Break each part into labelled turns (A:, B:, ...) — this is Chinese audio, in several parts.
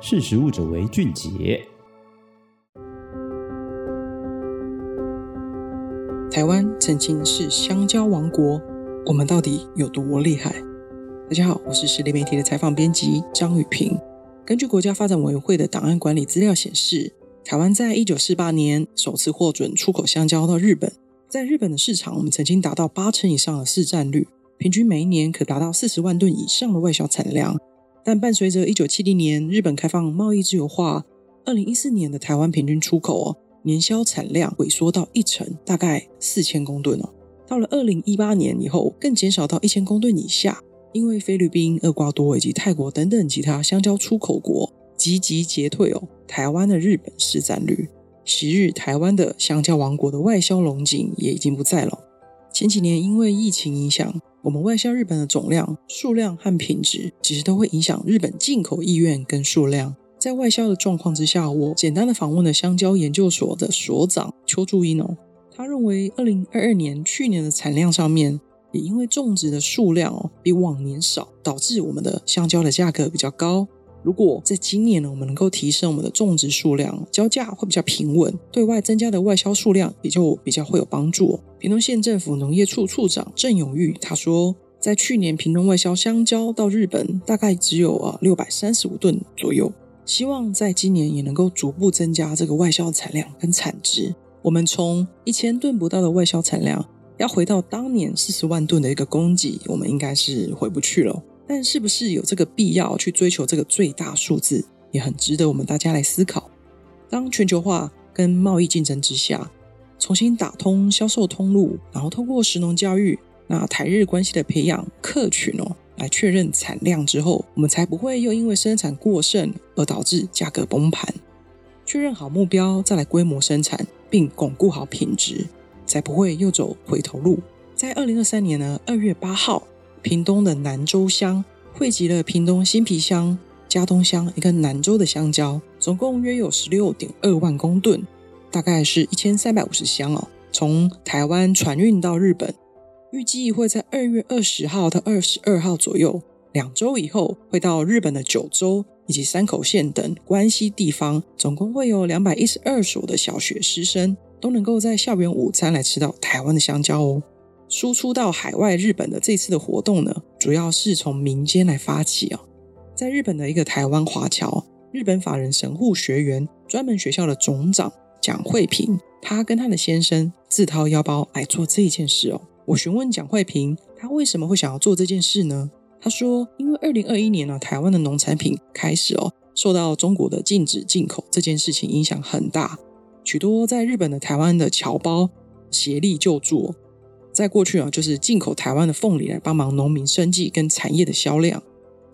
A: 识食物者为俊杰。
B: 台湾曾经是香蕉王国，我们到底有多厉害？大家好，我是时力媒体的采访编辑张雨萍。根据国家发展委员会的档案管理资料显示，台湾在一九四八年首次获准出口香蕉到日本，在日本的市场，我们曾经达到八成以上的市占率，平均每一年可达到四十万吨以上的外销产量。但伴随着一九七零年日本开放贸易自由化，二零一四年的台湾平均出口哦，年销产量萎缩到一成，大概四千公吨哦。到了二零一八年以后，更减少到一千公吨以下。因为菲律宾、厄瓜多以及泰国等等其他香蕉出口国积极结退哦，台湾的日本市占率，昔日台湾的香蕉王国的外销龙井也已经不在了。前几年因为疫情影响，我们外销日本的总量、数量和品质，其实都会影响日本进口意愿跟数量。在外销的状况之下，我简单的访问了香蕉研究所的所长邱祝英哦，他认为二零二二年去年的产量上面。也因为种植的数量哦比往年少，导致我们的香蕉的价格比较高。如果在今年呢，我们能够提升我们的种植数量，蕉价会比较平稳，对外增加的外销数量也就比较会有帮助。屏东县政府农业处处长郑永玉他说，在去年屏东外销香蕉到日本大概只有啊六百三十五吨左右，希望在今年也能够逐步增加这个外销产量跟产值。我们从一千吨不到的外销产量。要回到当年四十万吨的一个供给，我们应该是回不去了。但是不是有这个必要去追求这个最大数字，也很值得我们大家来思考。当全球化跟贸易竞争之下，重新打通销售通路，然后通过食农教育，那台日关系的培养客群哦，来确认产量之后，我们才不会又因为生产过剩而导致价格崩盘。确认好目标，再来规模生产，并巩固好品质。才不会又走回头路。在二零二三年呢，二月八号，屏东的南州乡汇集了屏东新皮乡、加东乡一个南州的香蕉，总共约有十六点二万公吨，大概是一千三百五十箱哦。从台湾船运到日本，预计会在二月二十号到二十二号左右，两周以后会到日本的九州以及山口县等关西地方，总共会有两百一十二所的小学师生。都能够在校园午餐来吃到台湾的香蕉哦。输出到海外日本的这次的活动呢，主要是从民间来发起哦。在日本的一个台湾华侨日本法人神户学园专门学校的总长蒋慧萍，他跟他的先生自掏腰包来做这件事哦。我询问蒋慧萍，他为什么会想要做这件事呢？他说，因为二零二一年呢，台湾的农产品开始哦，受到中国的禁止进口这件事情影响很大。许多在日本的台湾的侨胞协力救助，在过去啊，就是进口台湾的凤梨来帮忙农民生计跟产业的销量。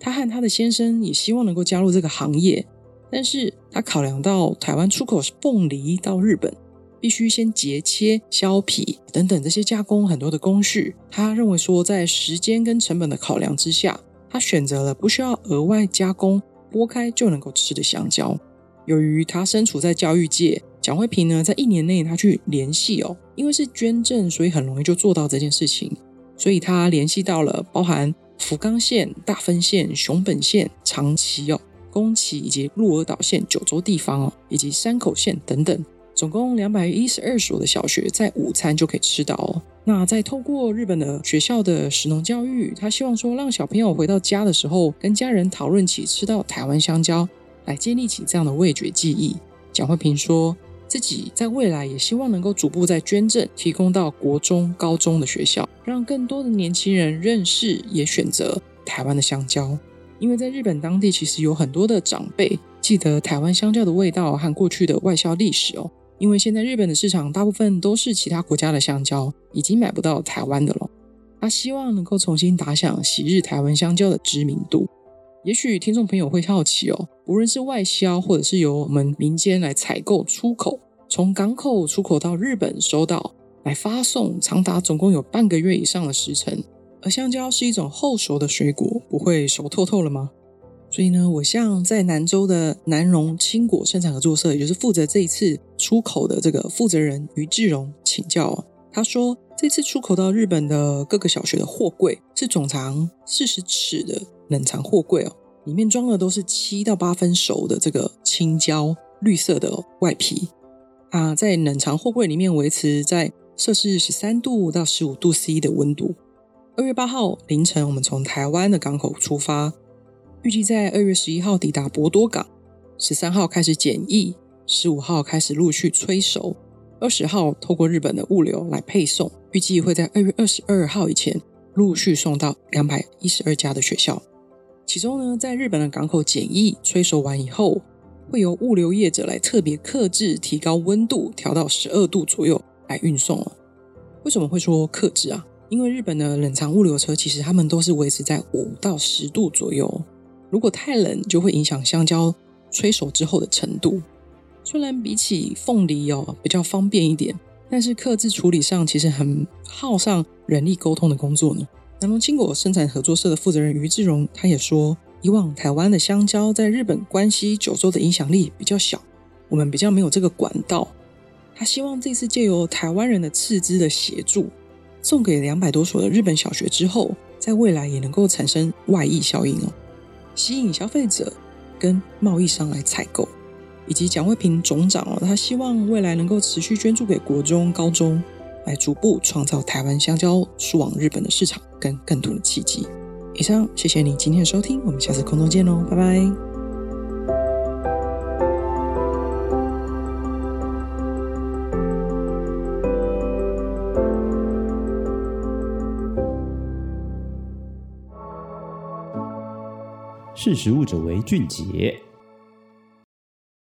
B: 他和他的先生也希望能够加入这个行业，但是他考量到台湾出口是凤梨到日本，必须先截切、削皮等等这些加工很多的工序。他认为说，在时间跟成本的考量之下，他选择了不需要额外加工、剥开就能够吃的香蕉。由于他身处在教育界。蒋慧萍呢，在一年内他去联系哦，因为是捐赠，所以很容易就做到这件事情。所以他联系到了包含福冈县、大分县、熊本县、长崎哦、宫崎以及鹿儿岛县九州地方哦，以及山口县等等，总共两百一十二所的小学在午餐就可以吃到哦。那在透过日本的学校的食农教育，他希望说让小朋友回到家的时候，跟家人讨论起吃到台湾香蕉，来建立起这样的味觉记忆。蒋慧萍说。自己在未来也希望能够逐步在捐赠提供到国中、高中的学校，让更多的年轻人认识也选择台湾的香蕉。因为在日本当地，其实有很多的长辈记得台湾香蕉的味道和过去的外销历史哦。因为现在日本的市场大部分都是其他国家的香蕉，已经买不到台湾的了。他希望能够重新打响昔日台湾香蕉的知名度。也许听众朋友会好奇哦，无论是外销或者是由我们民间来采购出口，从港口出口到日本收到来发送，长达总共有半个月以上的时程。而香蕉是一种后熟的水果，不会熟透透了吗？所以呢，我向在南州的南荣青果生产合作社，也就是负责这一次出口的这个负责人于志荣请教，他说，这次出口到日本的各个小学的货柜是总长四十尺的。冷藏货柜哦，里面装的都是七到八分熟的这个青椒，绿色的外皮啊，在冷藏货柜里面维持在摄氏十三度到十五度 C 的温度。二月八号凌晨，我们从台湾的港口出发，预计在二月十一号抵达博多港，十三号开始检疫，十五号开始陆续催熟，二十号透过日本的物流来配送，预计会在二月二十二号以前陆续送到两百一十二家的学校。其中呢，在日本的港口检疫催熟完以后，会由物流业者来特别克制，提高温度，调到十二度左右来运送了。为什么会说克制啊？因为日本的冷藏物流车其实他们都是维持在五到十度左右，如果太冷就会影响香蕉催熟之后的程度。虽然比起凤梨哦比较方便一点，但是克制处理上其实很耗上人力沟通的工作呢。南农青果生产合作社的负责人于志荣他也说，以往台湾的香蕉在日本关西九州的影响力比较小，我们比较没有这个管道。他希望这次借由台湾人的斥资的协助。送给两百多所的日本小学之后，在未来也能够产生外溢效应哦，吸引消费者跟贸易商来采购，以及蒋惠萍总长哦，他希望未来能够持续捐助给国中、高中，来逐步创造台湾香蕉输往日本的市场跟更多的契机。以上，谢谢你今天的收听，我们下次空中见喽，拜拜。
A: 识时务者为俊杰。